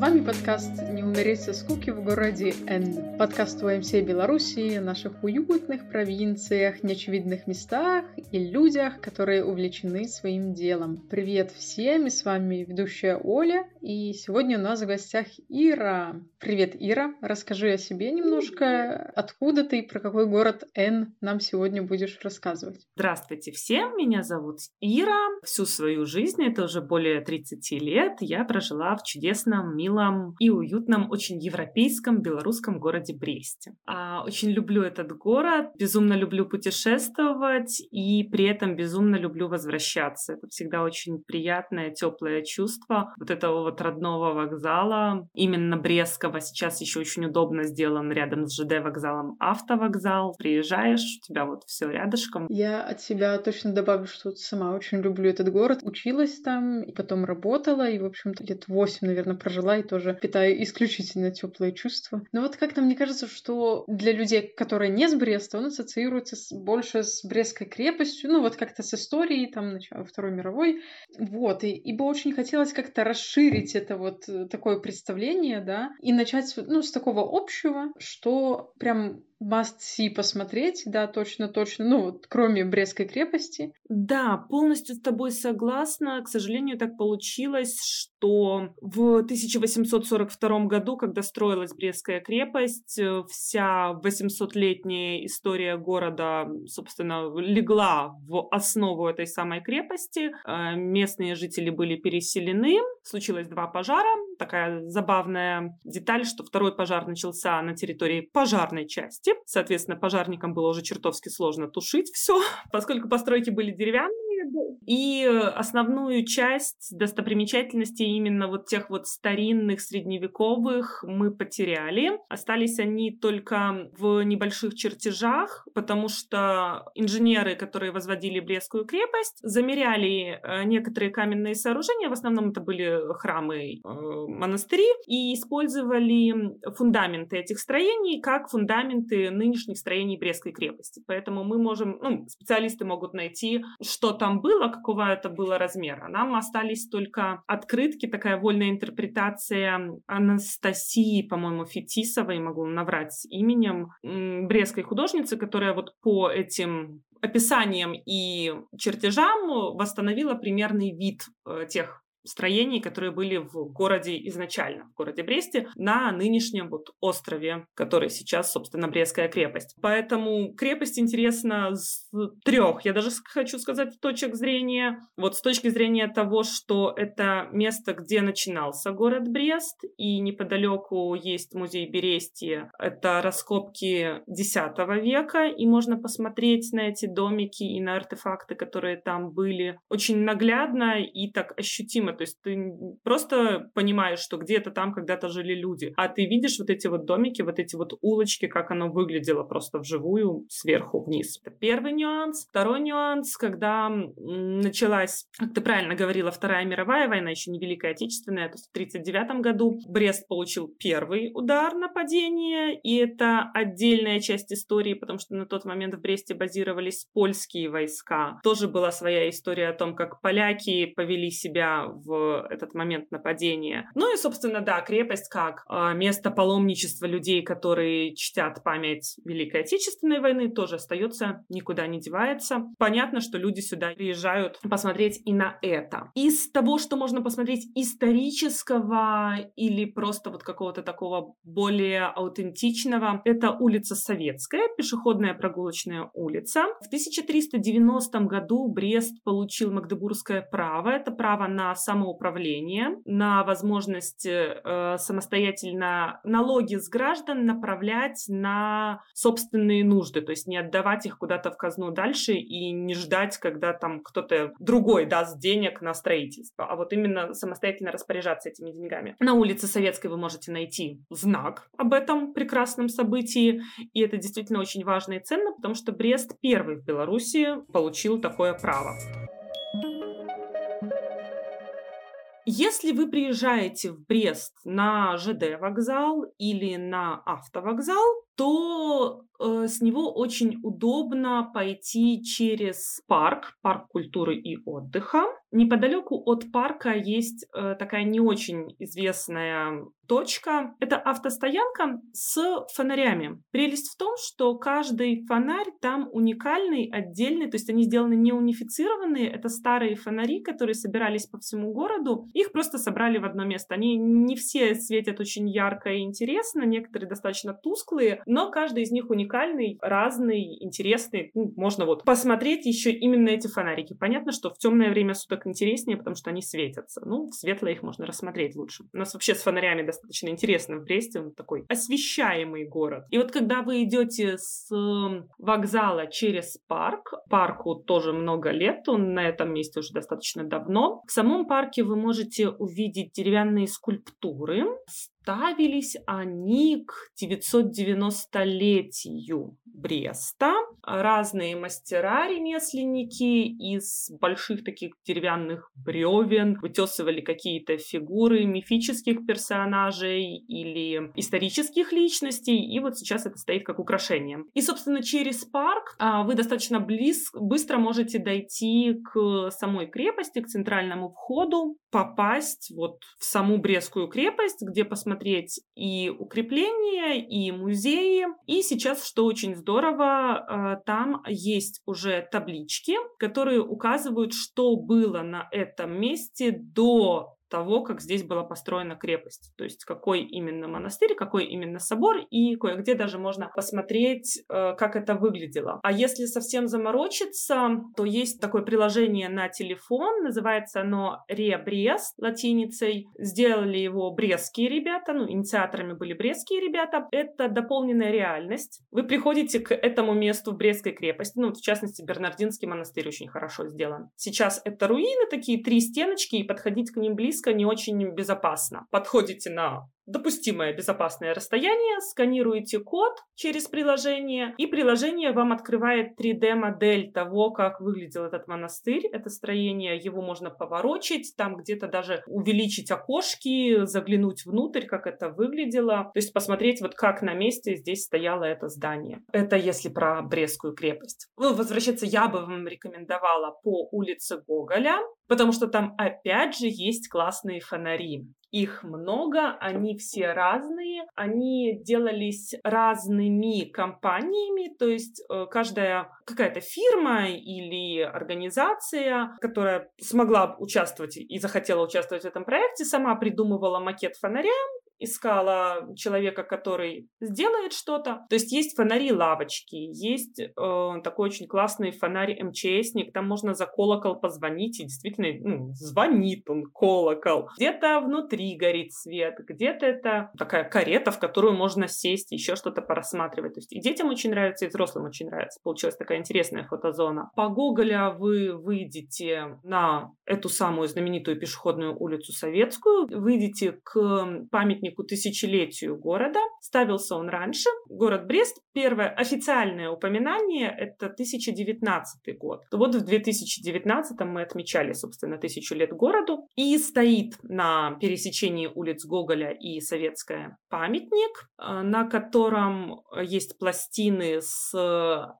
вами подкаст «Не умереть со скуки в городе Н». Подкаст о всей Беларуси, наших уютных провинциях, неочевидных местах и людях, которые увлечены своим делом. Привет всем, и с вами ведущая Оля, и сегодня у нас в гостях Ира. Привет, Ира, расскажи о себе немножко, откуда ты и про какой город Н нам сегодня будешь рассказывать. Здравствуйте всем, меня зовут Ира. Всю свою жизнь, это уже более 30 лет, я прожила в чудесном, милом и уютном, очень европейском белорусском городе Бресте. А, очень люблю этот город, безумно люблю путешествовать и при этом безумно люблю возвращаться. Это всегда очень приятное, теплое чувство вот этого вот родного вокзала, именно Брестского. Сейчас еще очень удобно сделан рядом с ЖД вокзалом автовокзал. Приезжаешь, у тебя вот все рядышком. Я от себя точно добавлю, что сама очень люблю этот город. Училась там, потом работала, и, в общем-то, лет восемь, наверное, прожила, и тоже питаю исключительно теплые чувства. Но вот как-то мне кажется, что для людей, которые не с Бреста, он ассоциируется с, больше с Брестской крепостью, ну вот как-то с историей там начала Второй мировой. Вот, и, ибо очень хотелось как-то расширить это вот э, такое представление, да, и начать, ну, с такого общего, что прям must-see посмотреть, да, точно-точно, ну, вот, кроме Брестской крепости. Да, полностью с тобой согласна. К сожалению, так получилось, что в 1842 году, когда строилась Брестская крепость, э, вся 800-летняя история города, собственно, легла в основу этой самой крепости. Э, местные жители были переселены, случилось два пожара. Такая забавная деталь, что второй пожар начался на территории пожарной части. Соответственно, пожарникам было уже чертовски сложно тушить все, поскольку постройки были деревянные, и основную часть достопримечательностей именно вот тех вот старинных, средневековых мы потеряли. Остались они только в небольших чертежах, потому что инженеры, которые возводили Брестскую крепость, замеряли э, некоторые каменные сооружения, в основном это были храмы, э, монастыри, и использовали фундаменты этих строений как фундаменты нынешних строений Брестской крепости. Поэтому мы можем, ну, специалисты могут найти, что там было, какого это было размера. Нам остались только открытки, такая вольная интерпретация Анастасии, по-моему, Фетисовой, могу наврать именем, брестской художницы, которая вот по этим описаниям и чертежам восстановила примерный вид э, тех строений, которые были в городе изначально, в городе Бресте, на нынешнем вот острове, который сейчас, собственно, Брестская крепость. Поэтому крепость интересна с трех, я даже хочу сказать, точек зрения. Вот с точки зрения того, что это место, где начинался город Брест, и неподалеку есть музей Берестия. Это раскопки X века, и можно посмотреть на эти домики и на артефакты, которые там были. Очень наглядно и так ощутимо то есть ты просто понимаешь, что где-то там когда-то жили люди, а ты видишь вот эти вот домики, вот эти вот улочки, как оно выглядело просто вживую сверху вниз. Это первый нюанс. Второй нюанс, когда началась, как ты правильно говорила, Вторая мировая война, еще не Великая Отечественная, то есть в 1939 году Брест получил первый удар нападения, и это отдельная часть истории, потому что на тот момент в Бресте базировались польские войска. Тоже была своя история о том, как поляки повели себя в этот момент нападения. Ну и, собственно, да, крепость как э, место паломничества людей, которые чтят память Великой Отечественной войны, тоже остается, никуда не девается. Понятно, что люди сюда приезжают посмотреть и на это. Из того, что можно посмотреть исторического или просто вот какого-то такого более аутентичного, это улица Советская, пешеходная прогулочная улица. В 1390 году Брест получил Магдебургское право. Это право на самоуправление, на возможность э, самостоятельно налоги с граждан направлять на собственные нужды, то есть не отдавать их куда-то в казну дальше и не ждать, когда там кто-то другой даст денег на строительство, а вот именно самостоятельно распоряжаться этими деньгами. На улице Советской вы можете найти знак об этом прекрасном событии, и это действительно очень важно и ценно, потому что Брест первый в Беларуси получил такое право. Если вы приезжаете в Брест на ЖД вокзал или на автовокзал, то э, с него очень удобно пойти через парк, парк культуры и отдыха. Неподалеку от парка есть э, такая не очень известная точка. Это автостоянка с фонарями. Прелесть в том, что каждый фонарь там уникальный, отдельный, то есть они сделаны не унифицированные. Это старые фонари, которые собирались по всему городу. Их просто собрали в одно место. Они не все светят очень ярко и интересно, некоторые достаточно тусклые, но каждый из них уникальный, разный, интересный. Ну, можно вот посмотреть еще именно эти фонарики. Понятно, что в темное время суток интереснее, потому что они светятся. Ну, в светлое их можно рассмотреть лучше. У нас вообще с фонарями достаточно интересно в Бресте. Он такой освещаемый город. И вот когда вы идете с эм, вокзала через парк, парку тоже много лет, он на этом месте уже достаточно давно. В самом парке вы можете увидеть деревянные скульптуры ставились они к 990-летию Бреста. Разные мастера-ремесленники из больших таких деревянных бревен вытесывали какие-то фигуры мифических персонажей или исторических личностей, и вот сейчас это стоит как украшение. И, собственно, через парк а, вы достаточно близ, быстро можете дойти к самой крепости, к центральному входу, попасть вот в саму Брестскую крепость, где посмотреть и укрепления, и музеи. И сейчас, что очень здорово, э, там есть уже таблички, которые указывают, что было на этом месте до того, как здесь была построена крепость. То есть какой именно монастырь, какой именно собор, и кое-где даже можно посмотреть, э, как это выглядело. А если совсем заморочиться, то есть такое приложение на телефон, называется оно Ребрест латиницей. Сделали его брестские ребята, ну, инициаторами были брестские ребята. Это дополненная реальность. Вы приходите к этому месту в Брестской крепости, ну, в частности, Бернардинский монастырь очень хорошо сделан. Сейчас это руины, такие три стеночки, и подходить к ним близко близко не очень безопасно. Подходите на допустимое безопасное расстояние, сканируете код через приложение, и приложение вам открывает 3D-модель того, как выглядел этот монастырь, это строение, его можно поворочить, там где-то даже увеличить окошки, заглянуть внутрь, как это выглядело, то есть посмотреть вот как на месте здесь стояло это здание. Это если про Брестскую крепость. Ну, возвращаться я бы вам рекомендовала по улице Гоголя, потому что там опять же есть классные фонари. Их много, они все разные, они делались разными компаниями, то есть э, каждая какая-то фирма или организация, которая смогла участвовать и захотела участвовать в этом проекте, сама придумывала макет фонаря, искала человека, который сделает что-то. То есть есть фонари-лавочки, есть э, такой очень классный фонарь МЧСник, там можно за колокол позвонить, и действительно, ну, звонит он колокол. Где-то внутри горит свет, где-то это такая карета, в которую можно сесть, еще что-то порассматривать. То есть и детям очень нравится, и взрослым очень нравится. Получилась такая интересная фотозона. По Гоголя вы выйдете на эту самую знаменитую пешеходную улицу Советскую, выйдете к памятнику памятнику тысячелетию города. Ставился он раньше. Город Брест. Первое официальное упоминание – это 1019 год. Вот в 2019 мы отмечали, собственно, тысячу лет городу. И стоит на пересечении улиц Гоголя и Советская памятник, э, на котором есть пластины с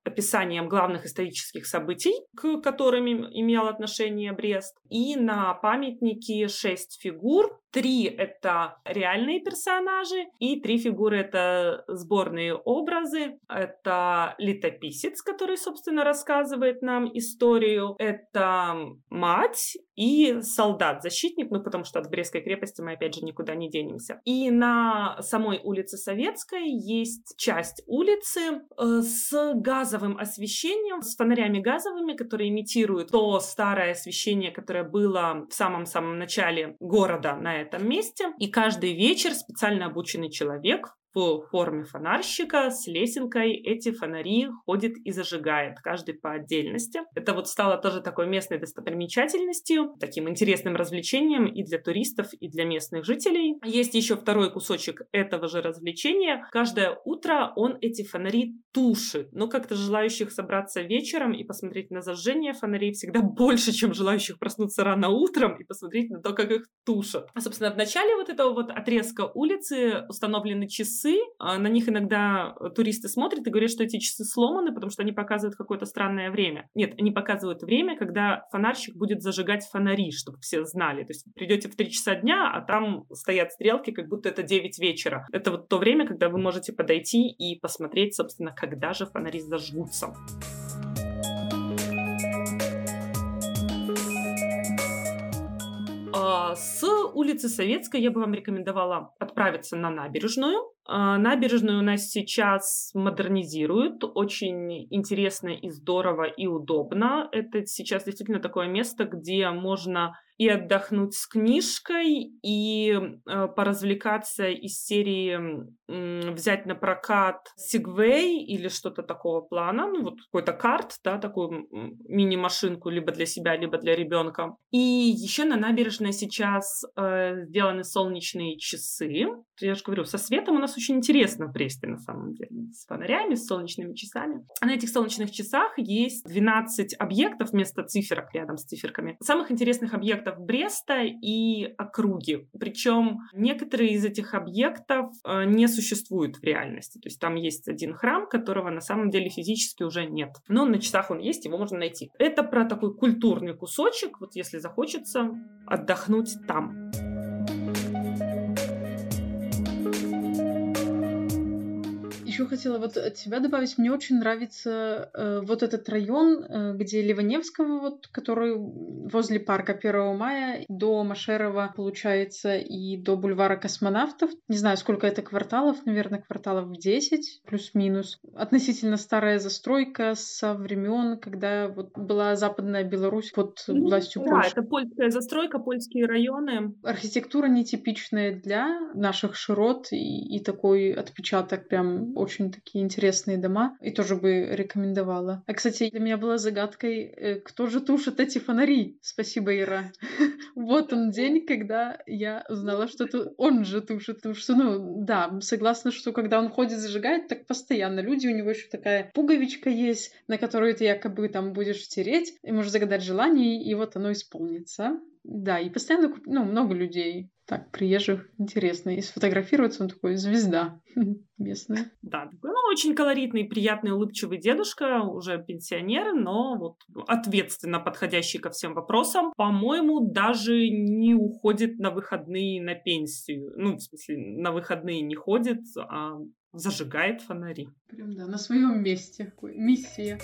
описанием главных исторических событий, к которым имел отношение Брест. И на памятнике шесть фигур, Три — это реальные персонажи, и три фигуры — это сборные образы. Это летописец, который, собственно, рассказывает нам историю. Это мать и солдат-защитник, ну, потому что от Брестской крепости мы, опять же, никуда не денемся. И на самой улице Советской есть часть улицы э, с газовым освещением, с фонарями газовыми, которые имитируют то старое освещение, которое было в самом-самом начале города на этом месте. И каждый вечер специально обученный человек в форме фонарщика с лесенкой эти фонари ходит и зажигает, каждый по отдельности. Это вот стало тоже такой местной достопримечательностью, таким интересным развлечением и для туристов, и для местных жителей. Есть еще второй кусочек этого же развлечения. Каждое утро он эти фонари тушит. Но как-то желающих собраться вечером и посмотреть на зажжение фонарей всегда больше, чем желающих проснуться рано утром и посмотреть на то, как их тушат. А, собственно, в начале вот этого вот отрезка улицы установлены часы часы, а, на них иногда туристы смотрят и говорят, что эти часы сломаны, потому что они показывают какое-то странное время. Нет, они показывают время, когда фонарщик будет зажигать фонари, чтобы все знали. То есть придете в 3 часа дня, а там стоят стрелки, как будто это 9 вечера. Это вот то время, когда вы можете подойти и посмотреть, собственно, когда же фонари зажгутся. С улицы Советской я бы вам рекомендовала отправиться на набережную. А, набережную у нас сейчас модернизируют. Очень интересно и здорово и удобно. Это сейчас действительно такое место, где можно и отдохнуть с книжкой, и э, поразвлекаться из серии э, взять на прокат Segway или что-то такого плана, ну вот какой-то карт, да, такую мини-машинку либо для себя, либо для ребенка. И еще на набережной сейчас э, сделаны солнечные часы. Я же говорю, со светом у нас очень интересно в Бресте на самом деле, с фонарями, с солнечными часами. А на этих солнечных часах есть 12 объектов вместо циферок рядом с циферками. Самых интересных объектов объектов Бреста и округи. Причем некоторые из этих объектов э, не существуют в реальности. То есть там есть один храм, которого на самом деле физически уже нет. Но на часах он есть, его можно найти. Это про такой культурный кусочек, вот если захочется отдохнуть там. Еще хотела вот от себя добавить. Мне очень нравится э, вот этот район, э, где Ливаневского, вот, который возле парка 1 мая до Машерова, получается, и до бульвара космонавтов. Не знаю, сколько это кварталов, наверное, кварталов 10, плюс-минус. Относительно старая застройка со времен, когда вот была Западная Беларусь под ну, властью да, Польши. это польская застройка, польские районы. Архитектура нетипичная для наших широт и, и такой отпечаток прям очень такие интересные дома, и тоже бы рекомендовала. А, кстати, для меня была загадкой, э, кто же тушит эти фонари? Спасибо, Ира. Вот он день, когда я узнала, что он же тушит. Потому что, ну, да, согласна, что когда он ходит, зажигает, так постоянно. Люди, у него еще такая пуговичка есть, на которую ты якобы там будешь тереть, и можешь загадать желание, и вот оно исполнится. Да, и постоянно, ну, много людей так, приезжих, интересно. И сфотографироваться он такой звезда местная. Да, ну, очень колоритный, приятный, улыбчивый дедушка, уже пенсионер, но вот ответственно подходящий ко всем вопросам. По-моему, даже не уходит на выходные на пенсию. Ну, в смысле, на выходные не ходит, а зажигает фонари. Прям, да, на своем месте. Миссия.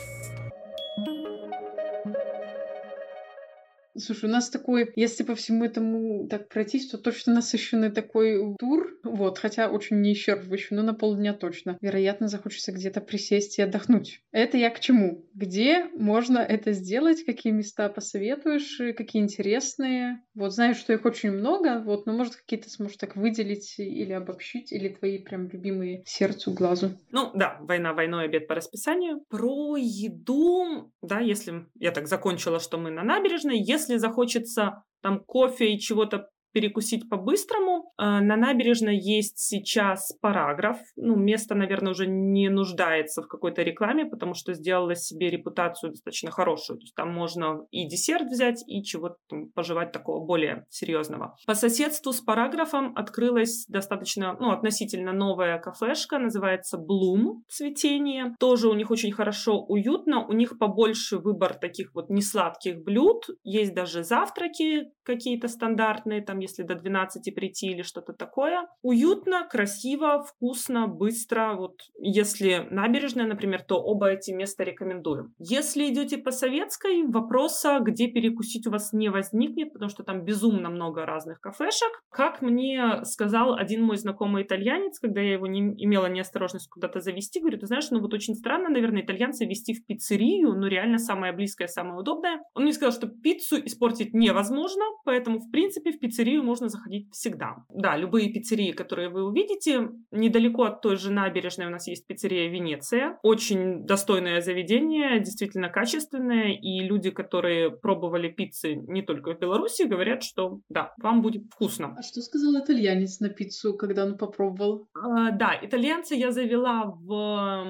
Слушай, у нас такой, если по всему этому так пройтись, то точно насыщенный такой тур. Вот, хотя очень не исчерпывающий, но на полдня точно. Вероятно, захочется где-то присесть и отдохнуть. Это я к чему? Где можно это сделать? Какие места посоветуешь? Какие интересные? Вот знаю, что их очень много, вот, но может какие-то сможешь так выделить или обобщить, или твои прям любимые сердцу, глазу. Ну да, война войной, обед по расписанию. Про еду, да, если я так закончила, что мы на набережной, если если захочется там кофе и чего-то перекусить по-быстрому. А, на набережной есть сейчас параграф. Ну, место, наверное, уже не нуждается в какой-то рекламе, потому что сделала себе репутацию достаточно хорошую. То есть там можно и десерт взять, и чего-то пожевать такого более серьезного. По соседству с параграфом открылась достаточно, ну, относительно новая кафешка, называется Bloom цветение. Тоже у них очень хорошо, уютно. У них побольше выбор таких вот несладких блюд. Есть даже завтраки какие-то стандартные, там если до 12 прийти или что-то такое. Уютно, красиво, вкусно, быстро. Вот если набережная, например, то оба эти места рекомендуем. Если идете по Советской, вопроса, где перекусить у вас не возникнет, потому что там безумно много разных кафешек. Как мне сказал один мой знакомый итальянец, когда я его не имела неосторожность куда-то завести, говорю, ты знаешь, ну вот очень странно, наверное, итальянца вести в пиццерию, ну реально самое близкое, самое удобное. Он мне сказал, что пиццу испортить невозможно, поэтому, в принципе, в пиццерию пиццерию можно заходить всегда. Да, любые пиццерии, которые вы увидите, недалеко от той же набережной у нас есть пиццерия Венеция. Очень достойное заведение, действительно качественное, и люди, которые пробовали пиццы не только в Беларуси, говорят, что да, вам будет вкусно. А что сказал итальянец на пиццу, когда он попробовал? А, да, итальянца я завела в,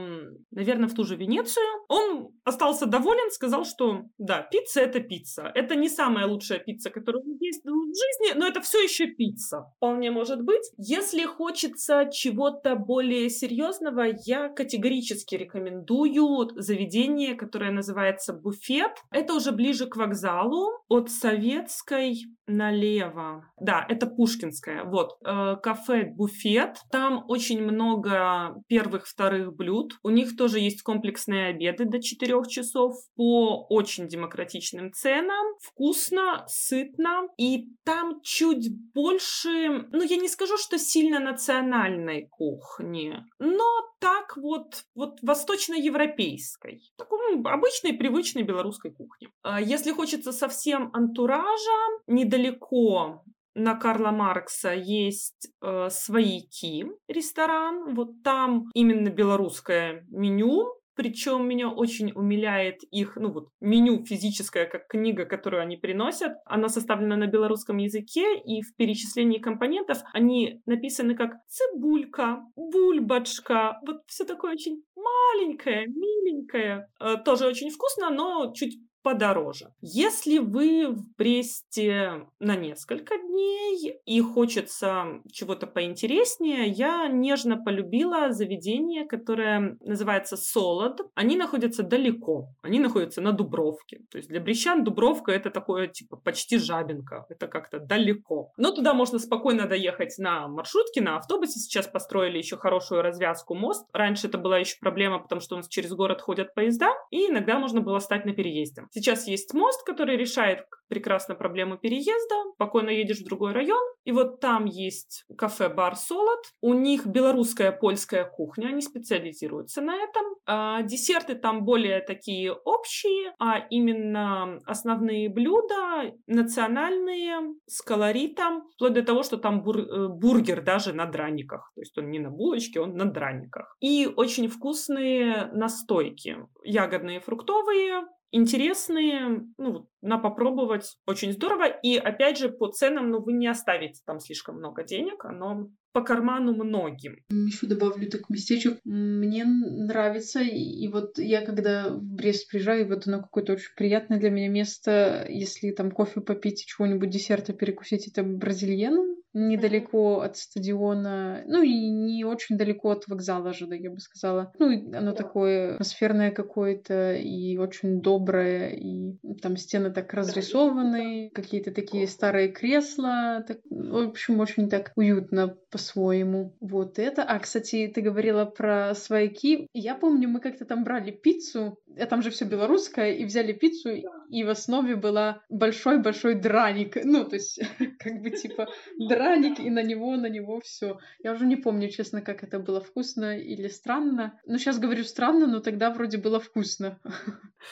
наверное, в ту же Венецию. Он остался доволен, сказал, что да, пицца это пицца. Это не самая лучшая пицца, которую есть в жизни, но это все еще пицца. Вполне может быть. Если хочется чего-то более серьезного, я категорически рекомендую заведение, которое называется буфет. Это уже ближе к вокзалу от Советской налево. Да, это Пушкинская. Вот, э, кафе-буфет. Там очень много первых, вторых блюд. У них тоже есть комплексные обеды до 4 часов по очень демократичным ценам. Вкусно, сытно. И там чуть больше, ну, я не скажу, что сильно национальной кухни, но так вот, вот восточноевропейской. Такой обычной, привычной белорусской кухни. А если хочется совсем антуража, недалеко на Карла Маркса есть э, свояки ресторан. Вот там именно белорусское меню. Причем меня очень умиляет их, ну вот, меню физическое, как книга, которую они приносят. Она составлена на белорусском языке, и в перечислении компонентов они написаны как цибулька, бульбочка. Вот все такое очень маленькое, миленькое. Э, тоже очень вкусно, но чуть подороже. Если вы в Бресте на несколько дней и хочется чего-то поинтереснее, я нежно полюбила заведение, которое называется Солод. Они находятся далеко, они находятся на Дубровке. То есть для брещан Дубровка это такое типа почти жабинка, это как-то далеко. Но туда можно спокойно доехать на маршрутке, на автобусе. Сейчас построили еще хорошую развязку мост. Раньше это была еще проблема, потому что у нас через город ходят поезда, и иногда можно было стать на переезде. Сейчас есть мост, который решает прекрасно проблему переезда. Спокойно едешь в другой район. И вот там есть кафе-бар «Солод». У них белорусская, польская кухня. Они специализируются на этом. А десерты там более такие общие, а именно основные блюда национальные, с колоритом, вплоть до того, что там бур- э, бургер даже на драниках. То есть он не на булочке, он на драниках. И очень вкусные настойки. Ягодные, фруктовые, интересные, ну, на попробовать очень здорово. И опять же, по ценам, ну, вы не оставите там слишком много денег, оно по карману многим. Еще добавлю так местечек. Мне нравится, и вот я когда в Брест приезжаю, вот оно какое-то очень приятное для меня место, если там кофе попить, чего-нибудь десерта перекусить, это бразильена недалеко от стадиона, ну и не очень далеко от вокзала же, да, я бы сказала. Ну, и оно такое атмосферное какое-то и очень доброе, и там стены так разрисованы, какие-то такие старые кресла, так, в общем, очень так уютно по-своему. Вот это. А, кстати, ты говорила про свояки. Я помню, мы как-то там брали пиццу, а там же все белорусское, и взяли пиццу, и в основе была большой-большой драник. Ну, то есть, как бы типа драник, и на него, на него все. Я уже не помню, честно, как это было вкусно или странно. Ну, сейчас говорю странно, но тогда вроде было вкусно.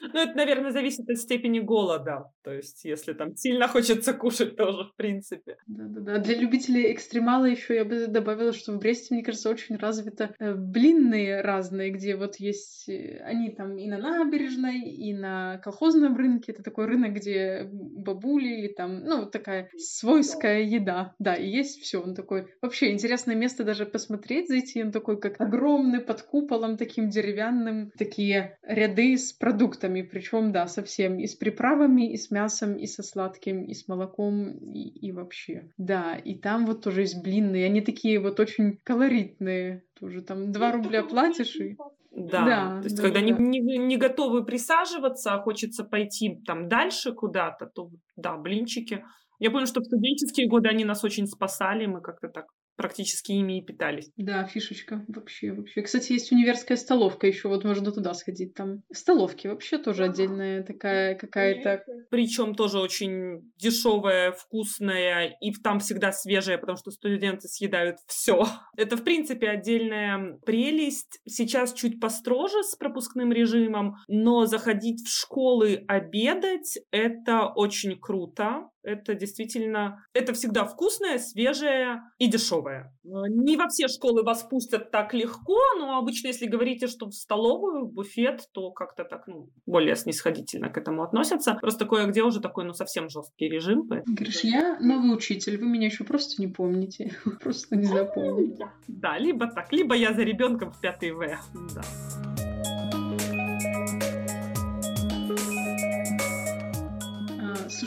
Ну, это, наверное, зависит от степени голода. То есть, если там сильно хочется кушать, тоже, в принципе. Да-да-да. Для любителей экстремала еще я бы добавила, что в Бресте, мне кажется, очень развито э, блинные разные, где вот есть... Э, они там и на набережной, и на колхозном рынке. Это такой рынок, где бабули или там, ну, такая свойская еда. Да, и есть все. Он такой... Вообще интересное место даже посмотреть, зайти. Он такой, как огромный, под куполом таким деревянным. Такие ряды с продуктами. Причем, да, совсем. И с приправами, и с мясом, и со сладким, и с молоком, и, и вообще. Да, и там вот тоже есть блинные. Они такие вот очень колоритные. Тоже там 2 рубля платишь и... Да, да, то есть да, когда да. Не, не, не готовы присаживаться, а хочется пойти там дальше куда-то, то да, блинчики. Я помню, что в студенческие годы они нас очень спасали, мы как-то так практически ими и питались. Да, фишечка вообще, вообще. Кстати, есть универская столовка еще, вот можно туда сходить. Там столовки вообще тоже отдельная такая какая-то. Причем тоже очень дешевая, вкусная и там всегда свежая, потому что студенты съедают все. Это в принципе отдельная прелесть. Сейчас чуть построже с пропускным режимом, но заходить в школы обедать это очень круто. Это действительно, это всегда вкусное, свежее и дешевое. Э, не во все школы вас пустят так легко, но обычно, если говорите, что в столовую, в буфет, то как-то так, ну, более снисходительно к этому относятся. Просто кое-где уже такой, ну, совсем жесткий режим. Поэтому... Говоришь, я новый учитель, вы меня еще просто не помните. Просто не запомните. Да, либо так, либо я за ребенком в пятый В. Да.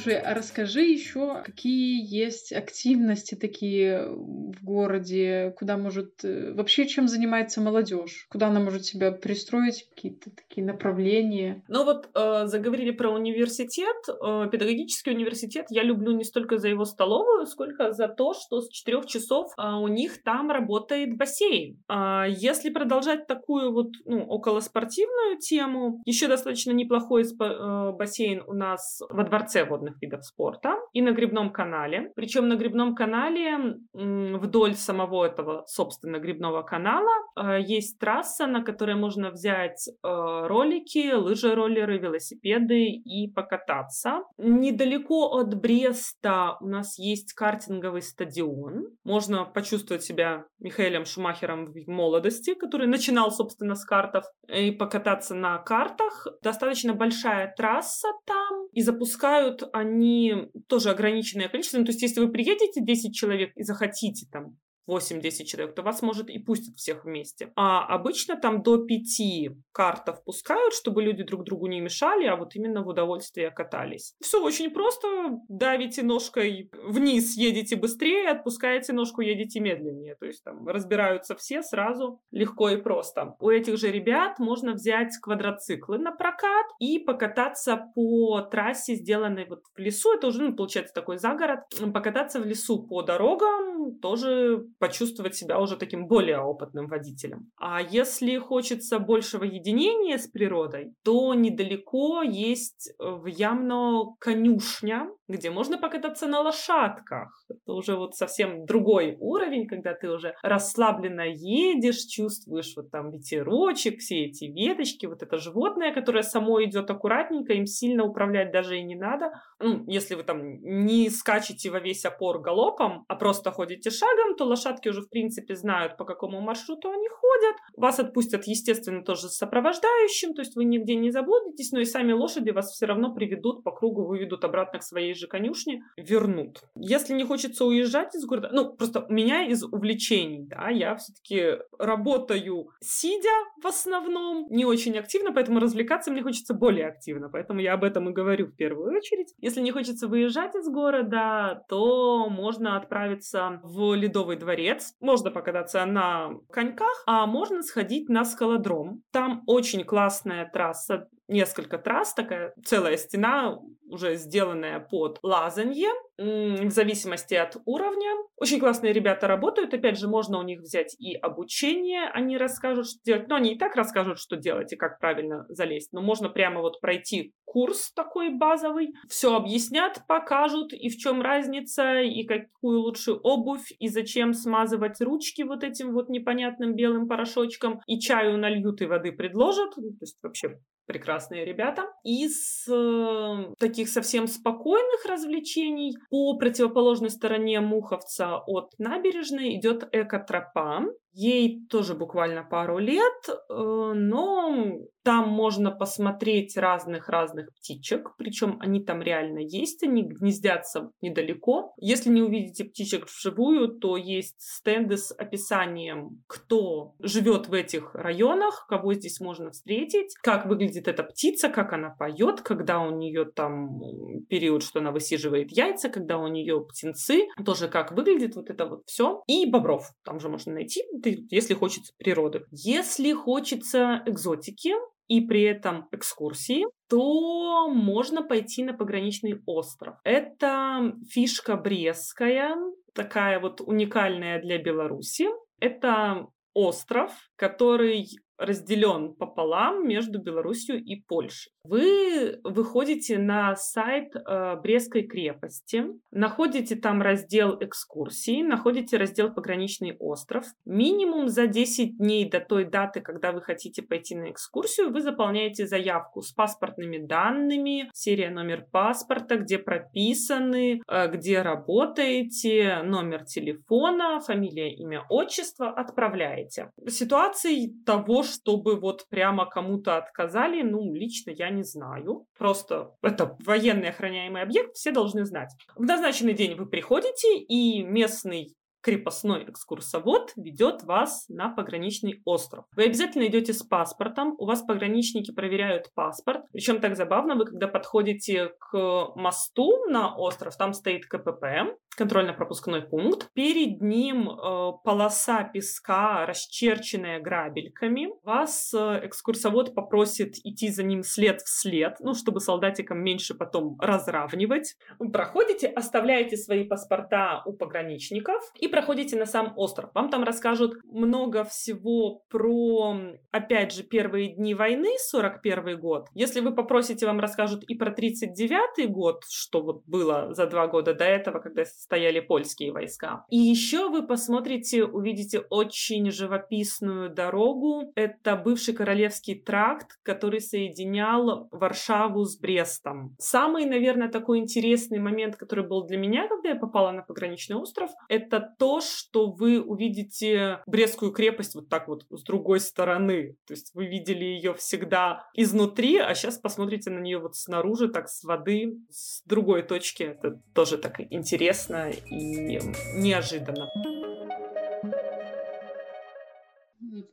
Слушай, а расскажи еще, какие есть активности такие в городе, куда может э, вообще чем занимается молодежь, куда она может себя пристроить, какие-то такие направления. Ну вот э, заговорили про университет, э, педагогический университет. Я люблю не столько за его столовую, сколько за то, что с четырех часов э, у них там работает бассейн. Э, если продолжать такую вот ну, околоспортивную тему, еще достаточно неплохой э, бассейн у нас во дворце водных видов спорта и на грибном канале. Причем на грибном канале вдоль самого этого, собственно, грибного канала э, есть трасса, на которой можно взять э, ролики, лыжи-роллеры, велосипеды и покататься. Недалеко от Бреста у нас есть картинговый стадион. Можно почувствовать себя Михаилом Шумахером в молодости, который начинал, собственно, с картов, и покататься на картах. Достаточно большая трасса там, и запускают они тоже ограниченное количество. Ну, то есть, если вы приедете 10 человек и захотите там 8-10 человек, то вас, может, и пустят всех вместе. А обычно там до 5 картов пускают, чтобы люди друг другу не мешали, а вот именно в удовольствие катались. Все очень просто. Давите ножкой вниз, едете быстрее, отпускаете ножку, едете медленнее. То есть там разбираются все сразу, легко и просто. У этих же ребят можно взять квадроциклы на прокат и покататься по трассе, сделанной вот в лесу. Это уже, ну, получается, такой загород. Покататься в лесу по дорогам тоже почувствовать себя уже таким более опытным водителем. А если хочется большего единения с природой, то недалеко есть э, в Ямно конюшня, где можно покататься на лошадках. Это уже вот совсем другой уровень, когда ты уже расслабленно едешь, чувствуешь вот там ветерочек, все эти веточки, вот это животное, которое само идет аккуратненько, им сильно управлять даже и не надо. Ну, если вы там не скачете во весь опор галопом, а просто ходите шагом, то лошадь лошадки уже, в принципе, знают, по какому маршруту они ходят. Вас отпустят, естественно, тоже с сопровождающим, то есть вы нигде не заблудитесь, но и сами лошади вас все равно приведут по кругу, выведут обратно к своей же конюшне, вернут. Если не хочется уезжать из города, ну, просто у меня из увлечений, да, я все-таки работаю сидя в основном, не очень активно, поэтому развлекаться мне хочется более активно, поэтому я об этом и говорю в первую очередь. Если не хочется выезжать из города, то можно отправиться в Ледовый дворец дворец, можно покататься на коньках, а можно сходить на скалодром. Там очень классная трасса несколько трасс, такая целая стена, уже сделанная под лазанье, в зависимости от уровня. Очень классные ребята работают, опять же, можно у них взять и обучение, они расскажут, что делать, но они и так расскажут, что делать и как правильно залезть, но можно прямо вот пройти курс такой базовый, все объяснят, покажут, и в чем разница, и какую лучше обувь, и зачем смазывать ручки вот этим вот непонятным белым порошочком, и чаю нальют, и воды предложат, то есть вообще прекрасные ребята. Из э, таких совсем спокойных развлечений по противоположной стороне Муховца от набережной идет экотропа. Ей тоже буквально пару лет, э, но там можно посмотреть разных-разных птичек, причем они там реально есть, они гнездятся недалеко. Если не увидите птичек вживую, то есть стенды с описанием, кто живет в этих районах, кого здесь можно встретить, как выглядит эта птица, как она поет, когда у нее там период, что она высиживает яйца, когда у нее птенцы, тоже как выглядит вот это вот все. И бобров там же можно найти, если хочется природы. Если хочется экзотики, и при этом экскурсии, то можно пойти на пограничный остров. Это фишка Брестская, такая вот уникальная для Беларуси. Это остров, который разделен пополам между Беларусью и Польшей. Вы выходите на сайт э, Брестской крепости, находите там раздел экскурсии, находите раздел пограничный остров. Минимум за 10 дней до той даты, когда вы хотите пойти на экскурсию, вы заполняете заявку с паспортными данными, серия номер паспорта, где прописаны, э, где работаете, номер телефона, фамилия, имя, отчество, отправляете. Ситуации того, чтобы вот прямо кому-то отказали, ну, лично я не знаю. Просто это военный охраняемый объект, все должны знать. В назначенный день вы приходите, и местный крепостной экскурсовод ведет вас на пограничный остров. Вы обязательно идете с паспортом, у вас пограничники проверяют паспорт. Причем так забавно, вы когда подходите к мосту на остров, там стоит КПП, контрольно-пропускной пункт. Перед ним э, полоса песка, расчерченная грабельками. Вас э, экскурсовод попросит идти за ним след в след, ну, чтобы солдатикам меньше потом разравнивать. Проходите, оставляете свои паспорта у пограничников и проходите на сам остров. Вам там расскажут много всего про, опять же, первые дни войны, 41 год. Если вы попросите, вам расскажут и про 39 год, что вот было за два года до этого, когда стояли польские войска. И еще вы посмотрите, увидите очень живописную дорогу. Это бывший Королевский тракт, который соединял Варшаву с Брестом. Самый, наверное, такой интересный момент, который был для меня, когда я попала на пограничный остров, это то, что вы увидите Брестскую крепость вот так вот с другой стороны. То есть вы видели ее всегда изнутри, а сейчас посмотрите на нее вот снаружи, так с воды, с другой точки. Это тоже так интересно интересно и неожиданно.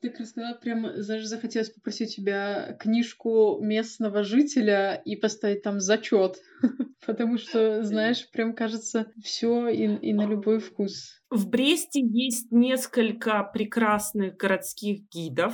Ты так рассказала, прям захотелось попросить тебя книжку местного жителя и поставить там зачет. Потому что, знаешь, прям кажется, все и, и на любой вкус. В Бресте есть несколько прекрасных городских гидов,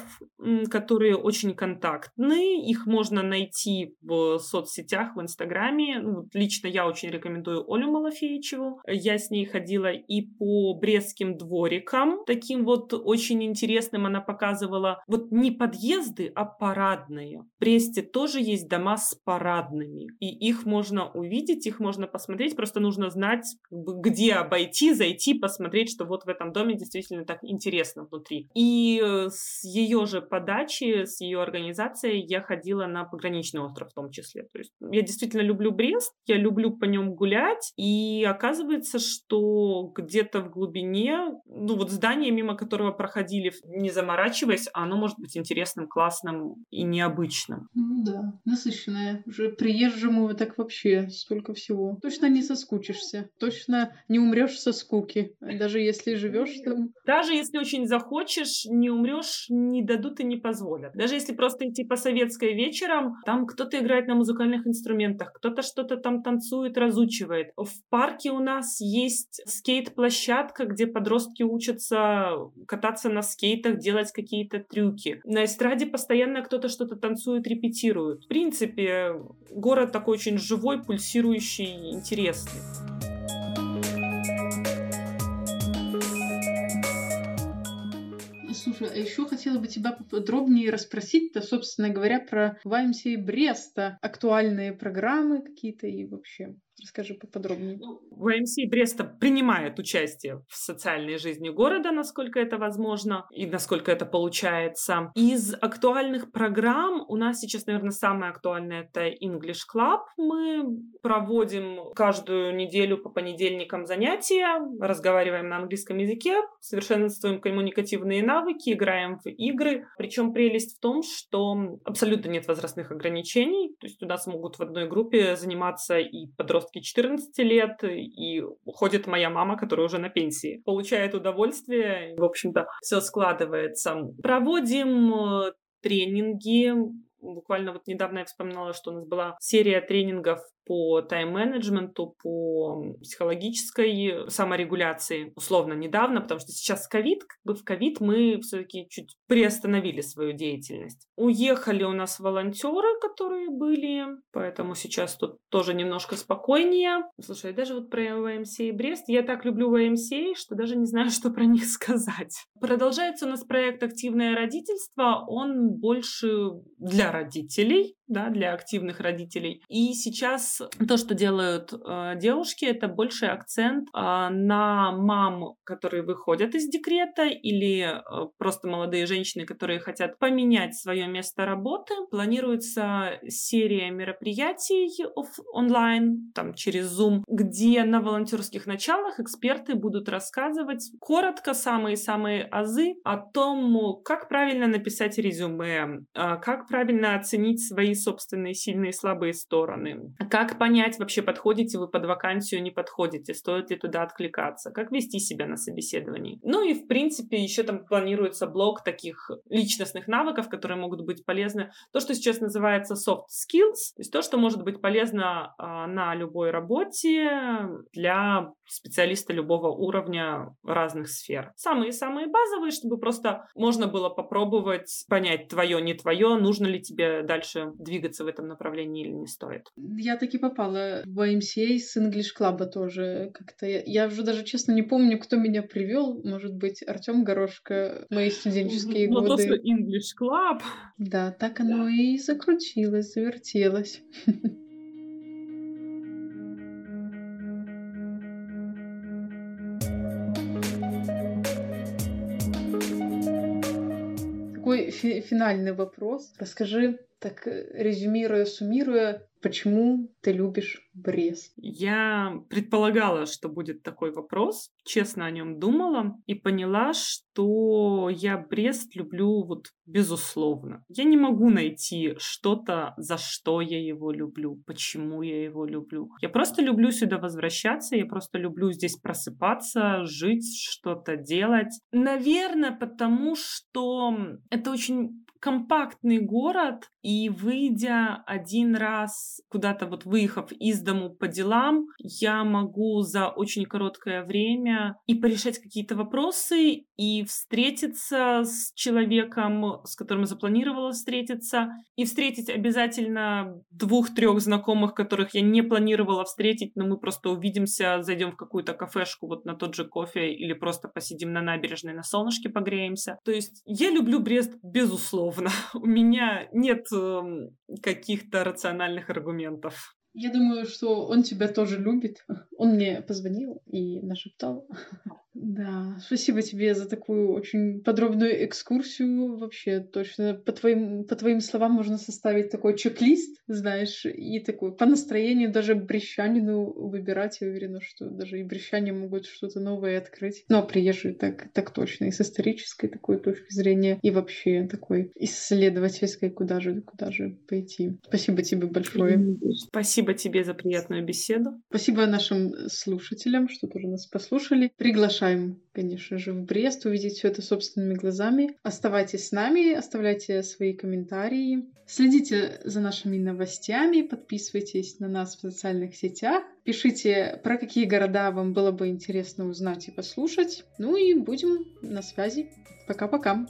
которые очень контактны. Их можно найти в соцсетях, в Инстаграме. Ну, лично я очень рекомендую Олю Малафеевичеву. Я с ней ходила и по брестским дворикам. Таким вот очень интересным она показывала вот не подъезды, а парадные. В Бресте тоже есть дома с парадными. И их можно увидеть, их можно посмотреть. Просто нужно знать, где обойти, зайти, посмотреть посмотреть, что вот в этом доме действительно так интересно внутри. И э, с ее же подачи, с ее организацией я ходила на пограничный остров в том числе. То есть я действительно люблю Брест, я люблю по нем гулять, и оказывается, что где-то в глубине, ну вот здание, мимо которого проходили, не заморачиваясь, оно может быть интересным, классным и необычным. Ну да, насыщенное. Уже приезжему так вообще столько всего. Точно не соскучишься, точно не умрешь со скуки даже если живешь там. Даже если очень захочешь, не умрешь, не дадут и не позволят. Даже если просто идти по советской вечером, там кто-то играет на музыкальных инструментах, кто-то что-то там танцует, разучивает. В парке у нас есть скейт-площадка, где подростки учатся кататься на скейтах, делать какие-то трюки. На эстраде постоянно кто-то что-то танцует, репетирует. В принципе, город такой очень живой, пульсирующий, интересный. Еще хотела бы тебя поподробнее расспросить-то, собственно говоря, про YMCA Бреста. Актуальные программы какие-то и вообще. Расскажи поподробнее. Ну, ВМС Бреста принимает участие в социальной жизни города, насколько это возможно и насколько это получается. Из актуальных программ у нас сейчас, наверное, самое актуальное это English Club. Мы проводим каждую неделю по понедельникам занятия, разговариваем на английском языке, совершенствуем коммуникативные навыки, играем в игры. Причем прелесть в том, что абсолютно нет возрастных ограничений. То есть у нас могут в одной группе заниматься и подростки подростки 14 лет, и уходит моя мама, которая уже на пенсии. Получает удовольствие, в общем-то, все складывается. Проводим э, тренинги, буквально вот недавно я вспоминала, что у нас была серия тренингов по тайм-менеджменту, по психологической саморегуляции, условно, недавно, потому что сейчас ковид, как бы в ковид мы все-таки чуть приостановили свою деятельность. Уехали у нас волонтеры, которые были, поэтому сейчас тут тоже немножко спокойнее. Слушай, даже вот про ВМС и Брест, я так люблю ВМС, что даже не знаю, что про них сказать. Продолжается у нас проект «Активное родительство», он больше для родителей, да, для активных родителей. И сейчас то, что делают э, девушки, это больше акцент э, на мам, которые выходят из декрета, или э, просто молодые женщины, которые хотят поменять свое место работы. Планируется серия мероприятий онлайн, там через Zoom, где на волонтерских началах эксперты будут рассказывать коротко самые-самые азы о том, как правильно написать резюме, э, как правильно оценить свои собственные сильные и слабые стороны. Как понять, вообще подходите вы под вакансию, не подходите, стоит ли туда откликаться, как вести себя на собеседовании. Ну и, в принципе, еще там планируется блок таких личностных навыков, которые могут быть полезны. То, что сейчас называется soft skills, то есть то, что может быть полезно а, на любой работе для специалиста любого уровня разных сфер. Самые-самые базовые, чтобы просто можно было попробовать понять, твое, не твое, нужно ли тебе дальше двигаться в этом направлении или не стоит. Я таки попала в YMCA с English Club тоже как-то. Я, я уже даже честно не помню, кто меня привел. Может быть, Артем Горошко, мои студенческие Но годы. Ну, то, что English Club. Да, так оно и закрутилось, завертелось. Такой фи- финальный вопрос. Расскажи, так резюмируя, суммируя, Почему ты любишь Брест? Я предполагала, что будет такой вопрос, честно о нем думала и поняла, что я Брест люблю вот безусловно. Я не могу найти что-то, за что я его люблю, почему я его люблю. Я просто люблю сюда возвращаться, я просто люблю здесь просыпаться, жить, что-то делать. Наверное, потому что это очень компактный город, и выйдя один раз куда-то вот выехав из дому по делам, я могу за очень короткое время и порешать какие-то вопросы, и встретиться с человеком, с которым запланировала встретиться, и встретить обязательно двух-трех знакомых, которых я не планировала встретить, но мы просто увидимся, зайдем в какую-то кафешку вот на тот же кофе или просто посидим на набережной, на солнышке погреемся. То есть я люблю Брест безусловно. У меня нет э, каких-то рациональных аргументов. Я думаю, что он тебя тоже любит. Он мне позвонил и нашептал. Да, спасибо тебе за такую очень подробную экскурсию. Вообще, точно, по твоим, по твоим словам можно составить такой чек-лист, знаешь, и такой по настроению даже брещанину выбирать. Я уверена, что даже и брещане могут что-то новое открыть. А приезжие так, так точно, и с исторической такой точки зрения, и вообще такой исследовательской, куда же, куда же пойти. Спасибо тебе большое. Спасибо тебе за приятную беседу. Спасибо нашим слушателям, что тоже нас послушали. Приглашаю приглашаем, конечно же, в Брест увидеть все это собственными глазами. Оставайтесь с нами, оставляйте свои комментарии. Следите за нашими новостями, подписывайтесь на нас в социальных сетях. Пишите, про какие города вам было бы интересно узнать и послушать. Ну и будем на связи. Пока-пока.